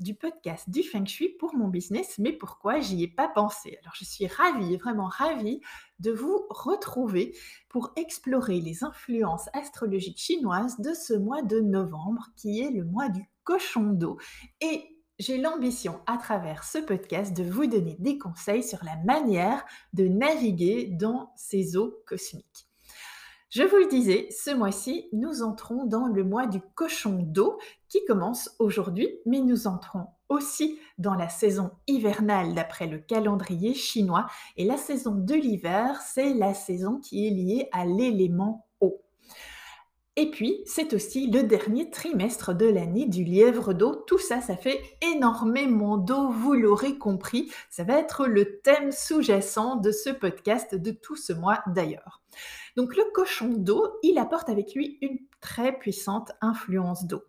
du podcast du Feng Shui pour mon business, mais pourquoi j'y ai pas pensé? Alors je suis ravie, vraiment ravie de vous retrouver pour explorer les influences astrologiques chinoises de ce mois de novembre qui est le mois du cochon d'eau. Et j'ai l'ambition à travers ce podcast de vous donner des conseils sur la manière de naviguer dans ces eaux cosmiques. Je vous le disais, ce mois-ci, nous entrons dans le mois du cochon d'eau qui commence aujourd'hui, mais nous entrons aussi dans la saison hivernale d'après le calendrier chinois. Et la saison de l'hiver, c'est la saison qui est liée à l'élément. Et puis, c'est aussi le dernier trimestre de l'année du lièvre d'eau. Tout ça, ça fait énormément d'eau, vous l'aurez compris. Ça va être le thème sous-jacent de ce podcast, de tout ce mois d'ailleurs. Donc le cochon d'eau, il apporte avec lui une très puissante influence d'eau.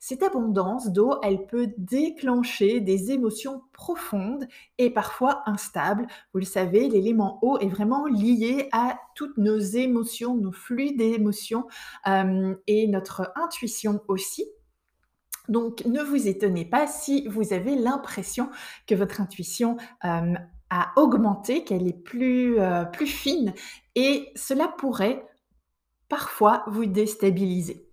Cette abondance d'eau, elle peut déclencher des émotions profondes et parfois instables. Vous le savez, l'élément eau est vraiment lié à toutes nos émotions, nos flux d'émotions euh, et notre intuition aussi. Donc ne vous étonnez pas si vous avez l'impression que votre intuition euh, a augmenté, qu'elle est plus, euh, plus fine et cela pourrait parfois vous déstabiliser.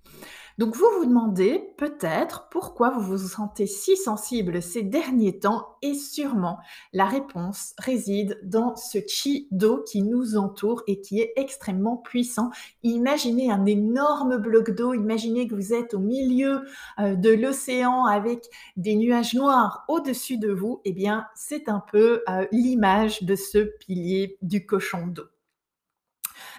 Donc vous vous demandez peut-être pourquoi vous vous sentez si sensible ces derniers temps et sûrement la réponse réside dans ce chi d'eau qui nous entoure et qui est extrêmement puissant. Imaginez un énorme bloc d'eau, imaginez que vous êtes au milieu euh, de l'océan avec des nuages noirs au-dessus de vous, eh bien c'est un peu euh, l'image de ce pilier du cochon d'eau.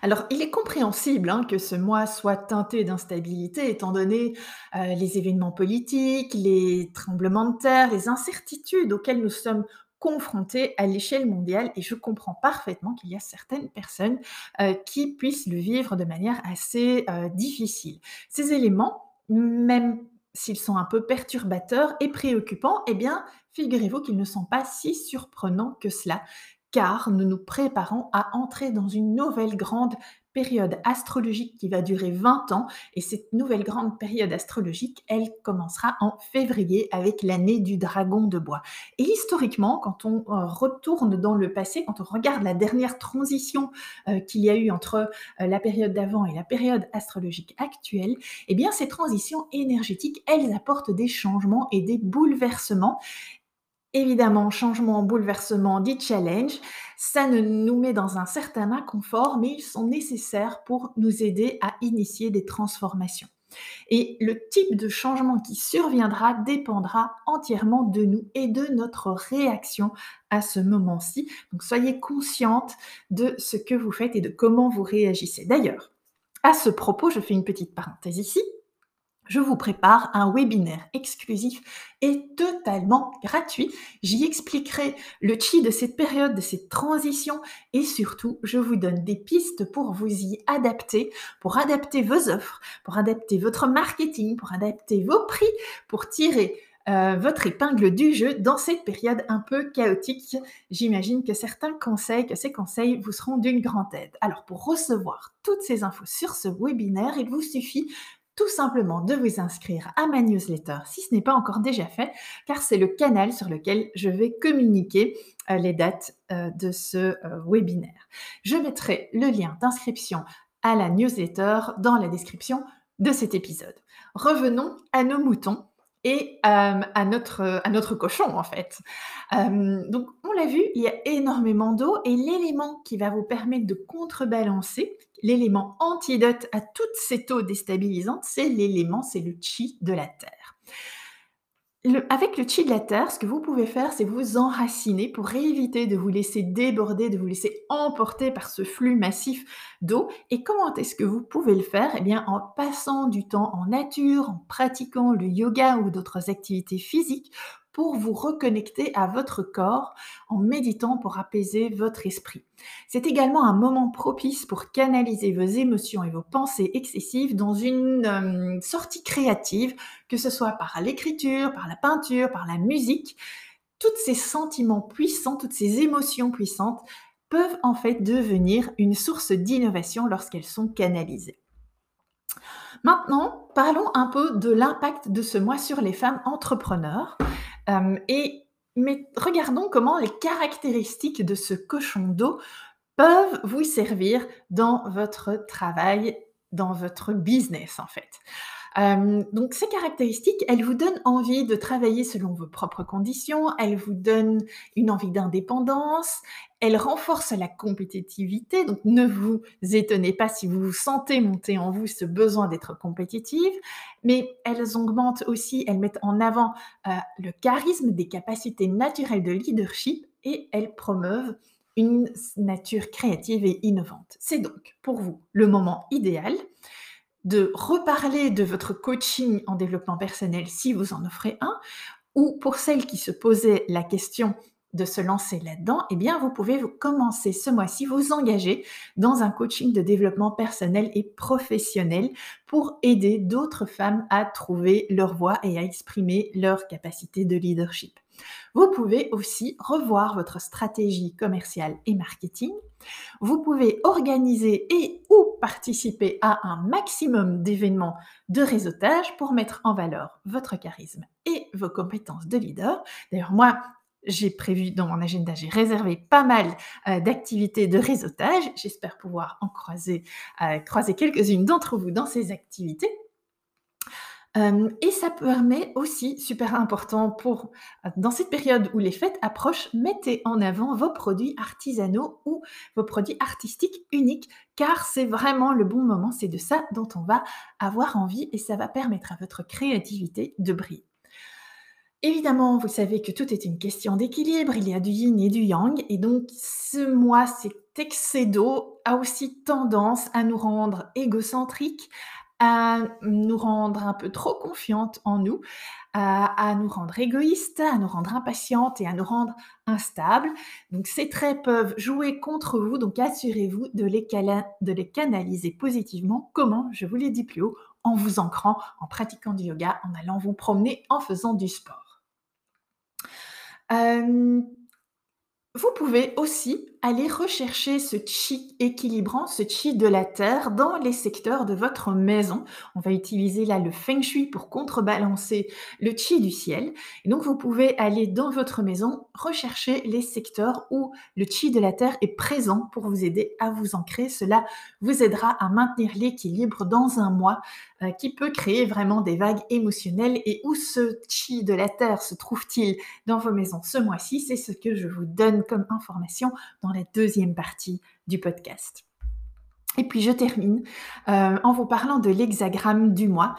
Alors, il est compréhensible hein, que ce mois soit teinté d'instabilité, étant donné euh, les événements politiques, les tremblements de terre, les incertitudes auxquelles nous sommes confrontés à l'échelle mondiale et je comprends parfaitement qu'il y a certaines personnes euh, qui puissent le vivre de manière assez euh, difficile. Ces éléments, même s'ils sont un peu perturbateurs et préoccupants, eh bien, figurez-vous qu'ils ne sont pas si surprenants que cela, car nous nous préparons à entrer dans une nouvelle grande période astrologique qui va durer 20 ans et cette nouvelle grande période astrologique, elle commencera en février avec l'année du dragon de bois. Et historiquement, quand on euh, retourne dans le passé, quand on regarde la dernière transition euh, qu'il y a eu entre euh, la période d'avant et la période astrologique actuelle, eh bien ces transitions énergétiques, elles apportent des changements et des bouleversements Évidemment, changement, bouleversement, dit challenge, ça ne nous met dans un certain inconfort, mais ils sont nécessaires pour nous aider à initier des transformations. Et le type de changement qui surviendra dépendra entièrement de nous et de notre réaction à ce moment-ci. Donc soyez consciente de ce que vous faites et de comment vous réagissez. D'ailleurs, à ce propos, je fais une petite parenthèse ici je vous prépare un webinaire exclusif et totalement gratuit. J'y expliquerai le chi de cette période, de cette transition et surtout, je vous donne des pistes pour vous y adapter, pour adapter vos offres, pour adapter votre marketing, pour adapter vos prix, pour tirer euh, votre épingle du jeu dans cette période un peu chaotique. J'imagine que certains conseils, que ces conseils vous seront d'une grande aide. Alors pour recevoir toutes ces infos sur ce webinaire, il vous suffit tout simplement de vous inscrire à ma newsletter si ce n'est pas encore déjà fait, car c'est le canal sur lequel je vais communiquer euh, les dates euh, de ce euh, webinaire. Je mettrai le lien d'inscription à la newsletter dans la description de cet épisode. Revenons à nos moutons et à, notre, à notre cochon en fait. donc on l'a vu, il y a énormément d'eau et l'élément qui va vous permettre de contrebalancer, l'élément antidote à toute cette eau déstabilisante, c'est l'élément, c'est le chi de la terre avec le chi de la terre, ce que vous pouvez faire, c'est vous enraciner pour éviter de vous laisser déborder, de vous laisser emporter par ce flux massif d'eau. Et comment est-ce que vous pouvez le faire? Eh bien, en passant du temps en nature, en pratiquant le yoga ou d'autres activités physiques pour vous reconnecter à votre corps en méditant pour apaiser votre esprit. C'est également un moment propice pour canaliser vos émotions et vos pensées excessives dans une euh, sortie créative, que ce soit par l'écriture, par la peinture, par la musique. Tous ces sentiments puissants, toutes ces émotions puissantes peuvent en fait devenir une source d'innovation lorsqu'elles sont canalisées. Maintenant, parlons un peu de l'impact de ce mois sur les femmes entrepreneurs. Euh, et, mais regardons comment les caractéristiques de ce cochon d'eau peuvent vous servir dans votre travail, dans votre business en fait. Donc ces caractéristiques, elles vous donnent envie de travailler selon vos propres conditions, elles vous donnent une envie d'indépendance, elles renforcent la compétitivité, donc ne vous étonnez pas si vous vous sentez monter en vous ce besoin d'être compétitive, mais elles augmentent aussi, elles mettent en avant euh, le charisme des capacités naturelles de leadership et elles promeuvent une nature créative et innovante. C'est donc pour vous le moment idéal de reparler de votre coaching en développement personnel si vous en offrez un, ou pour celles qui se posaient la question de se lancer là-dedans, eh bien, vous pouvez vous commencer ce mois-ci, vous engager dans un coaching de développement personnel et professionnel pour aider d'autres femmes à trouver leur voie et à exprimer leur capacité de leadership. Vous pouvez aussi revoir votre stratégie commerciale et marketing. Vous pouvez organiser et ou participer à un maximum d'événements de réseautage pour mettre en valeur votre charisme et vos compétences de leader. D'ailleurs, moi, j'ai prévu dans mon agenda, j'ai réservé pas mal euh, d'activités de réseautage. J'espère pouvoir en croiser, euh, croiser quelques-unes d'entre vous dans ces activités et ça permet aussi, super important pour dans cette période où les fêtes approchent, mettez en avant vos produits artisanaux ou vos produits artistiques uniques, car c'est vraiment le bon moment, c'est de ça dont on va avoir envie et ça va permettre à votre créativité de briller. Évidemment, vous savez que tout est une question d'équilibre, il y a du yin et du yang, et donc ce mois, cet excès a aussi tendance à nous rendre égocentriques, à nous rendre un peu trop confiantes en nous, à, nous rendre égoïstes, à nous rendre impatientes et à nous rendre instables. Donc ces traits peuvent jouer contre vous, donc assurez-vous de les, canaliser positivement. Comment? Je vous l'ai dit plus haut, en vous ancrant, en pratiquant du yoga, en allant vous promener, en faisant du sport. Euh, vous pouvez aussi aller rechercher ce chi équilibrant, ce chi de la terre dans les secteurs de votre maison. On va utiliser là le feng shui pour contrebalancer le chi du ciel. Donc vous pouvez aller dans votre maison rechercher les secteurs où le chi de la terre est présent pour vous aider à vous ancrer. Cela vous aidera à maintenir l'équilibre dans un mois euh, qui peut créer vraiment des vagues émotionnelles. Et où ce chi de la terre se trouve-t-il dans vos maisons ce mois-ci? C'est ce que je vous donne comme information la deuxième partie du podcast. Et puis je termine euh, en vous parlant de l'hexagramme du mois.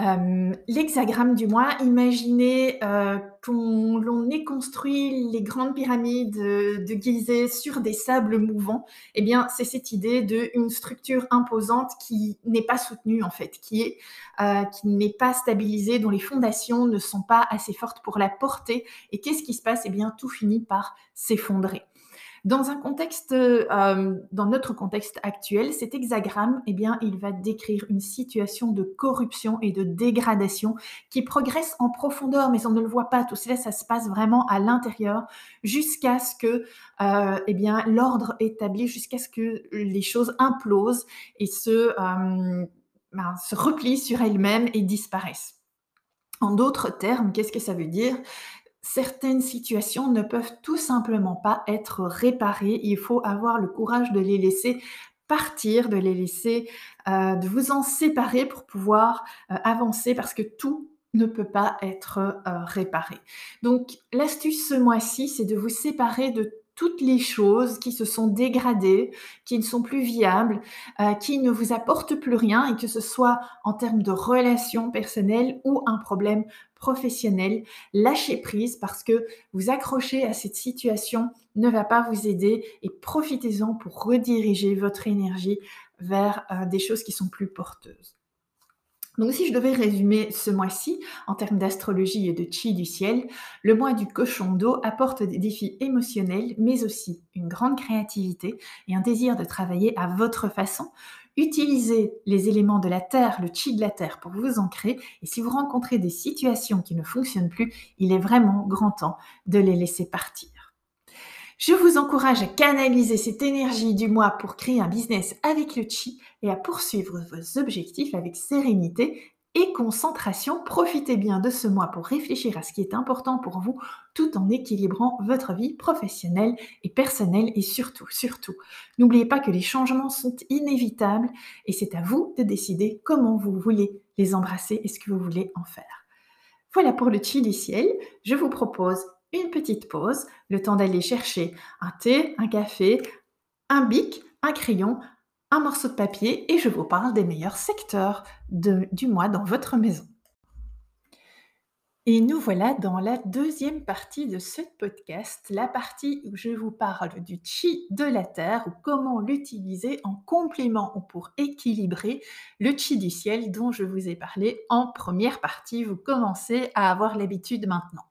Euh, l'hexagramme du mois, imaginez euh, qu'on ait construit les grandes pyramides de Gizeh sur des sables mouvants. Eh bien, c'est cette idée d'une structure imposante qui n'est pas soutenue en fait, qui qui n'est pas stabilisée, dont les fondations ne sont pas assez fortes pour la porter. Et qu'est-ce qui se passe? Eh bien, tout finit par s'effondrer. Dans un contexte, euh, dans notre contexte actuel, cet hexagramme, eh bien, il va décrire une situation de corruption et de dégradation qui progresse en profondeur, mais on ne le voit pas. Tout cela, ça se passe vraiment à l'intérieur, jusqu'à ce que, euh, eh bien, l'ordre établi, jusqu'à ce que les choses implosent et se, euh, ben, se replient sur elles-mêmes et disparaissent. En d'autres termes, qu'est-ce que ça veut dire? Certaines situations ne peuvent tout simplement pas être réparées. Il faut avoir le courage de les laisser partir, de les laisser, euh, de vous en séparer pour pouvoir euh, avancer parce que tout ne peut pas être euh, réparé. Donc l'astuce ce mois-ci, c'est de vous séparer de toutes les choses qui se sont dégradées, qui ne sont plus viables, euh, qui ne vous apportent plus rien, et que ce soit en termes de relations personnelles ou un problème professionnel, lâchez prise parce que vous accrocher à cette situation ne va pas vous aider et profitez-en pour rediriger votre énergie vers euh, des choses qui sont plus porteuses. Donc si je devais résumer ce mois-ci en termes d'astrologie et de chi du ciel, le mois du cochon d'eau apporte des défis émotionnels, mais aussi une grande créativité et un désir de travailler à votre façon. Utilisez les éléments de la terre, le chi de la terre pour vous ancrer et si vous rencontrez des situations qui ne fonctionnent plus, il est vraiment grand temps de les laisser partir. Je vous encourage à canaliser cette énergie du mois pour créer un business avec le chi et à poursuivre vos objectifs avec sérénité et concentration. Profitez bien de ce mois pour réfléchir à ce qui est important pour vous tout en équilibrant votre vie professionnelle et personnelle et surtout, surtout, n'oubliez pas que les changements sont inévitables et c'est à vous de décider comment vous voulez les embrasser et ce que vous voulez en faire. Voilà pour le chi du ciel. Je vous propose une petite pause, le temps d'aller chercher un thé, un café, un bic, un crayon, un morceau de papier et je vous parle des meilleurs secteurs du mois dans votre maison. Et nous voilà dans la deuxième partie de ce podcast, la partie où je vous parle du chi de la terre ou comment l'utiliser en complément ou pour équilibrer le chi du ciel dont je vous ai parlé en première partie. Vous commencez à avoir l'habitude maintenant.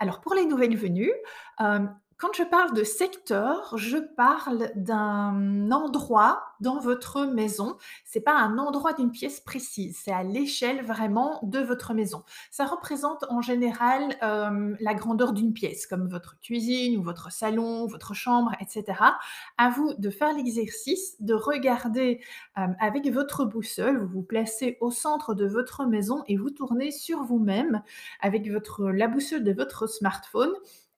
Alors pour les nouvelles venues, euh, quand je parle de secteur, je parle d'un endroit dans votre maison. C'est pas un endroit d'une pièce précise, c'est à l'échelle vraiment de votre maison. Ça représente en général euh, la grandeur d'une pièce, comme votre cuisine ou votre salon, votre chambre, etc. À vous de faire l'exercice de regarder euh, avec votre boussole. Vous vous placez au centre de votre maison et vous tournez sur vous-même avec la boussole de votre smartphone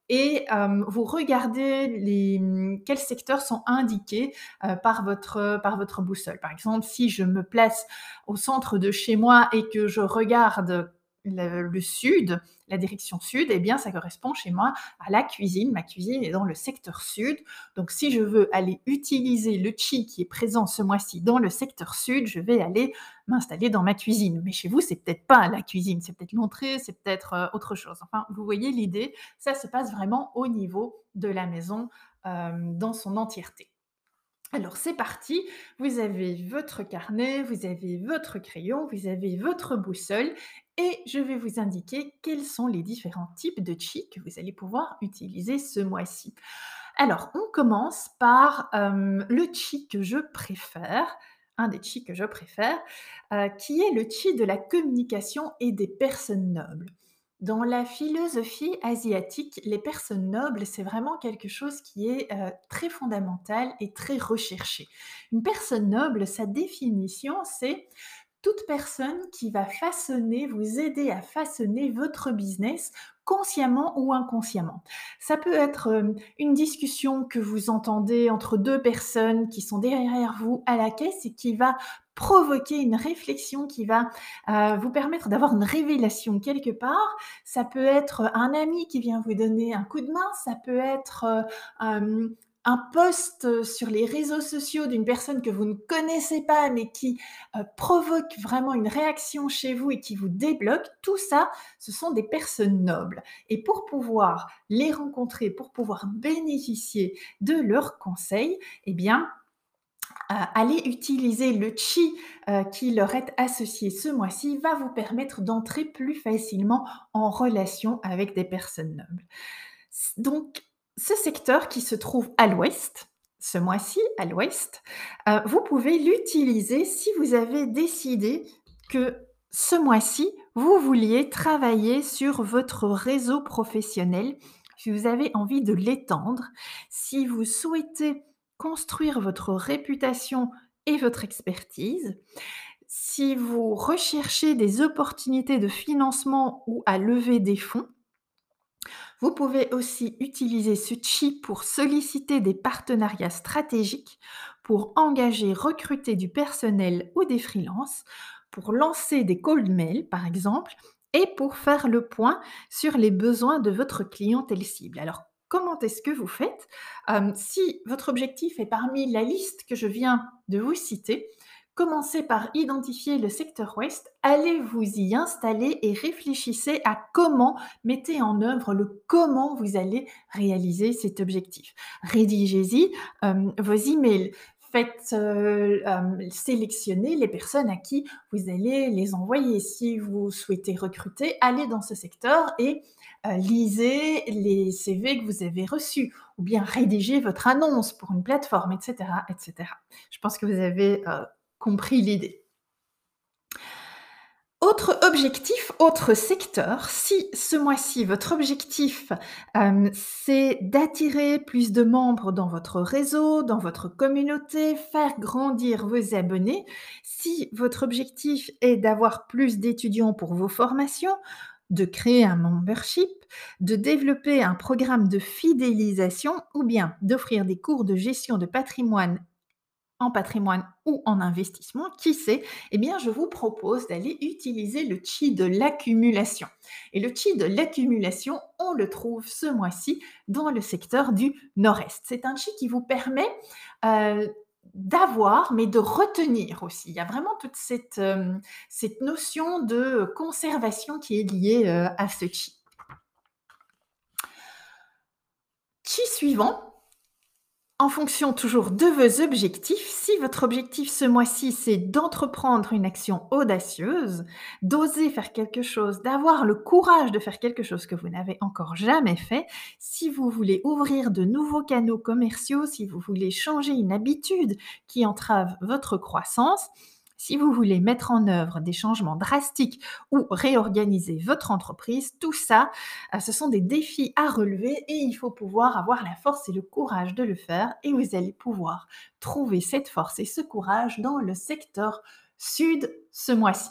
et vous regardez les, mmh, quels secteurs sont indiqués par, votre, par votre boussole. Par exemple, si je me place au centre de chez moi et que je regarde le, sud, la direction sud, eh bien, ça correspond chez moi à la cuisine. Ma cuisine est dans le secteur sud. Donc, si je veux aller utiliser le chi qui est présent ce mois-ci dans le secteur sud, je vais aller m'installer dans ma cuisine. Mais chez vous, c'est peut-être pas la cuisine, c'est peut-être l'entrée, c'est peut-être euh, autre chose. Enfin, vous voyez l'idée, ça se passe vraiment au niveau de la maison euh, dans son entièreté. Alors c'est parti, vous avez votre carnet, vous avez votre crayon, vous avez votre boussole et je vais vous indiquer quels sont les différents types de chi que vous allez pouvoir utiliser ce mois-ci. Alors on commence par le chi que je préfère, un des chi que je préfère, euh, qui est le chi de la communication et des personnes nobles. Dans la philosophie asiatique, les personnes nobles, c'est vraiment quelque chose qui est euh, très fondamental et très recherché. Une personne noble, sa définition, c'est toute personne qui va façonner, vous aider à façonner votre business consciemment ou inconsciemment. Ça peut être euh, une discussion que vous entendez entre deux personnes qui sont derrière vous à la caisse et qui va provoquer une réflexion qui va euh, vous permettre d'avoir une révélation quelque part. Ça peut être un ami qui vient vous donner un coup de main, ça peut être euh, un post sur les réseaux sociaux d'une personne que vous ne connaissez pas mais qui euh, provoque vraiment une réaction chez vous et qui vous débloque, tout ça, ce sont des personnes nobles. Et pour pouvoir les rencontrer, pour pouvoir bénéficier de leurs conseils, eh bien, euh, aller utiliser le chi euh, qui leur est associé ce mois-ci va vous permettre d'entrer plus facilement en relation avec des personnes nobles. Donc, ce secteur qui se trouve à l'ouest, ce mois-ci à l'ouest, euh, vous pouvez l'utiliser si vous avez décidé que ce mois-ci, vous vouliez travailler sur votre réseau professionnel, si vous avez envie de l'étendre, si vous souhaitez construire votre réputation et votre expertise, si vous recherchez des opportunités de financement ou à lever des fonds, vous pouvez aussi utiliser ce chi pour solliciter des partenariats stratégiques, pour engager, recruter du personnel ou des freelances, pour lancer des cold mails par exemple, et pour faire le point sur les besoins de votre clientèle cible. Alors, comment est-ce que vous faites? Si votre objectif est parmi la liste que je viens de vous citer, Commencez par identifier le secteur ouest, allez vous y installer et réfléchissez à comment, mettez en œuvre le comment vous allez réaliser cet objectif. Rédigez-y vos emails, faites euh, euh, sélectionner les personnes à qui vous allez les envoyer. Si vous souhaitez recruter, allez dans ce secteur et euh, lisez les CV que vous avez reçus ou bien rédigez votre annonce pour une plateforme, etc. etc. Je pense que vous avez compris l'idée. Autre objectif, autre secteur, si ce mois-ci votre objectif euh, c'est d'attirer plus de membres dans votre réseau, dans votre communauté, faire grandir vos abonnés, si votre objectif est d'avoir plus d'étudiants pour vos formations, de créer un membership, de développer un programme de fidélisation ou bien d'offrir des cours de gestion de patrimoine en patrimoine ou en investissement, qui sait, eh bien, je vous propose d'aller utiliser le chi de l'accumulation. Et le chi de l'accumulation, on le trouve ce mois-ci dans le secteur du nord-est. C'est un chi qui vous permet euh, d'avoir, mais de retenir aussi. Il y a vraiment toute cette, euh, cette notion de conservation qui est liée euh, à ce chi. Chi suivant, en fonction toujours de vos objectifs, si votre objectif ce mois-ci, c'est d'entreprendre une action audacieuse, d'oser faire quelque chose, d'avoir le courage de faire quelque chose que vous n'avez encore jamais fait, si vous voulez ouvrir de nouveaux canaux commerciaux, si vous voulez changer une habitude qui entrave votre croissance, si vous voulez mettre en œuvre des changements drastiques ou réorganiser votre entreprise, tout ça, euh, ce sont des défis à relever et il faut pouvoir avoir la force et le courage de le faire et vous allez pouvoir trouver cette force et ce courage dans le secteur sud ce mois-ci.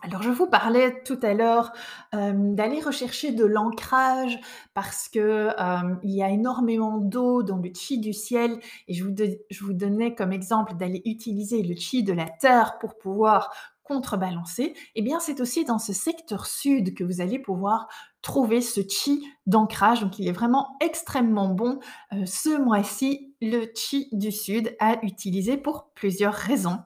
Alors je vous parlais tout à l'heure d'aller rechercher de l'ancrage parce que il y a énormément d'eau dans le chi du ciel et je vous, je vous donnais comme exemple d'aller utiliser le chi de la terre pour pouvoir contrebalancer. Eh bien c'est aussi dans ce secteur sud que vous allez pouvoir trouver ce chi d'ancrage. Donc il est vraiment extrêmement bon ce mois-ci le chi du sud à utiliser pour plusieurs raisons.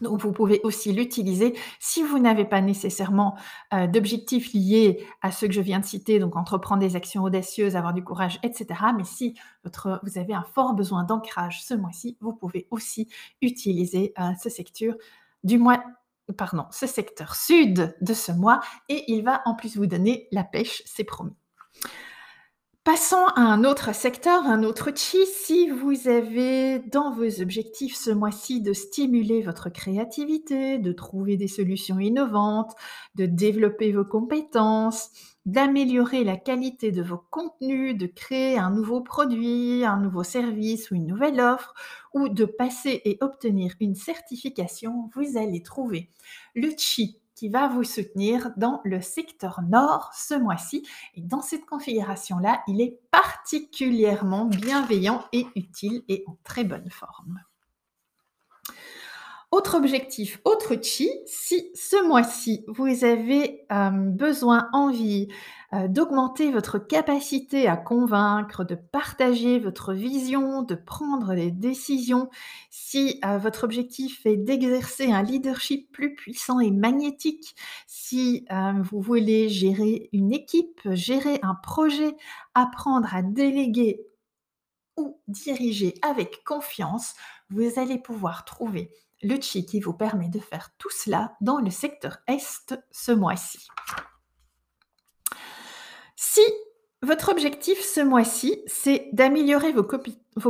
Donc, vous pouvez aussi l'utiliser si vous n'avez pas nécessairement euh, d'objectifs liés à ceux que je viens de citer, donc entreprendre des actions audacieuses, avoir du courage, etc. Mais si vous avez un fort besoin d'ancrage ce mois-ci, vous pouvez aussi utiliser euh, ce secteur du mois, pardon, ce secteur sud de ce mois, et il va en plus vous donner la pêche, c'est promis. Passons à un autre secteur, un autre chi. Si vous avez dans vos objectifs ce mois-ci de stimuler votre créativité, de trouver des solutions innovantes, de développer vos compétences, d'améliorer la qualité de vos contenus, de créer un nouveau produit, un nouveau service ou une nouvelle offre, ou de passer et obtenir une certification, vous allez trouver le chi qui va vous soutenir dans le secteur nord ce mois-ci. Et dans cette configuration-là, il est particulièrement bienveillant et utile et en très bonne forme. Autre objectif, autre chi, si ce mois-ci vous avez euh, besoin, envie euh, d'augmenter votre capacité à convaincre, de partager votre vision, de prendre des décisions, si euh, votre objectif est d'exercer un leadership plus puissant et magnétique, si vous voulez gérer une équipe, gérer un projet, apprendre à déléguer ou diriger avec confiance, vous allez pouvoir trouver le chi qui vous permet de faire tout cela dans le secteur Est ce mois-ci. Votre objectif ce mois-ci, c'est d'améliorer vos,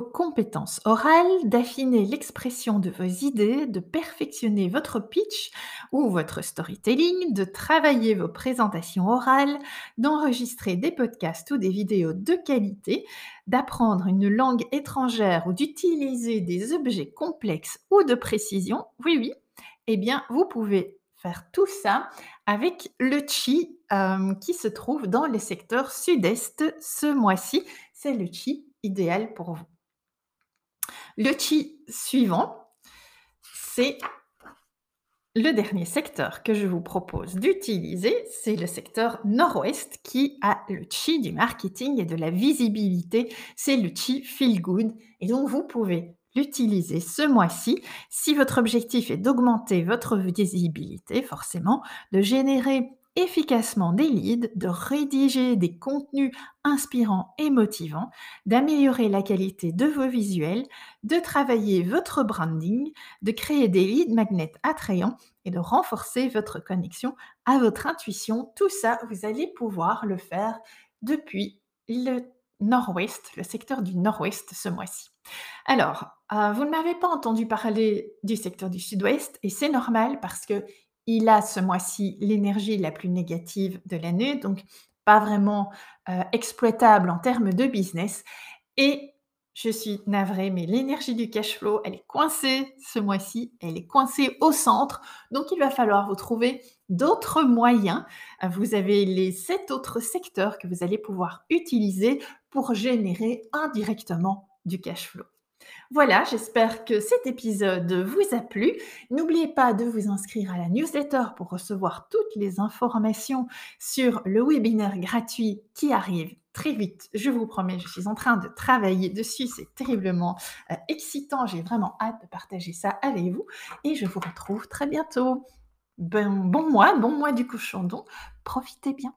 compétences orales, d'affiner l'expression de vos idées, de perfectionner votre pitch ou votre storytelling, de travailler vos présentations orales, d'enregistrer des podcasts ou des vidéos de qualité, d'apprendre une langue étrangère ou d'utiliser des objets complexes ou de précision, oui oui, eh bien vous pouvez faire tout ça avec le chi euh, qui se trouve dans le secteur sud-est ce mois-ci. C'est le chi idéal pour vous. Le chi suivant, c'est Le dernier secteur que je vous propose d'utiliser, c'est le secteur nord-ouest qui a le chi du marketing et de la visibilité. C'est le chi feel good. Et donc, vous pouvez l'utiliser ce mois-ci si votre objectif est d'augmenter votre visibilité, forcément, de générer efficacement des leads, de rédiger des contenus inspirants et motivants, d'améliorer la qualité de vos visuels, de travailler votre branding, de créer des leads magnets attrayants et de renforcer votre connexion à votre intuition. Tout ça, vous allez pouvoir le faire depuis le nord-ouest, le secteur du nord-ouest ce mois-ci. Alors, euh, vous ne m'avez pas entendu parler du secteur du sud-ouest et c'est normal parce que il a ce mois-ci l'énergie la plus négative de l'année, donc pas vraiment euh, exploitable en termes de business. Et je suis navrée, mais l'énergie du cash flow, elle est coincée ce mois-ci, elle est coincée au centre, donc il va falloir vous trouver d'autres moyens. Vous avez les sept autres secteurs que vous allez pouvoir utiliser pour générer indirectement du cash flow. Voilà, j'espère que cet épisode vous a plu. N'oubliez pas de vous inscrire à la newsletter pour recevoir toutes les informations sur le webinaire gratuit qui arrive très vite. Je vous promets, je suis en train de travailler dessus. C'est terriblement euh, excitant. J'ai vraiment hâte de partager ça avec vous et je vous retrouve très bientôt. bon mois, bon mois du cochon. Profitez bien.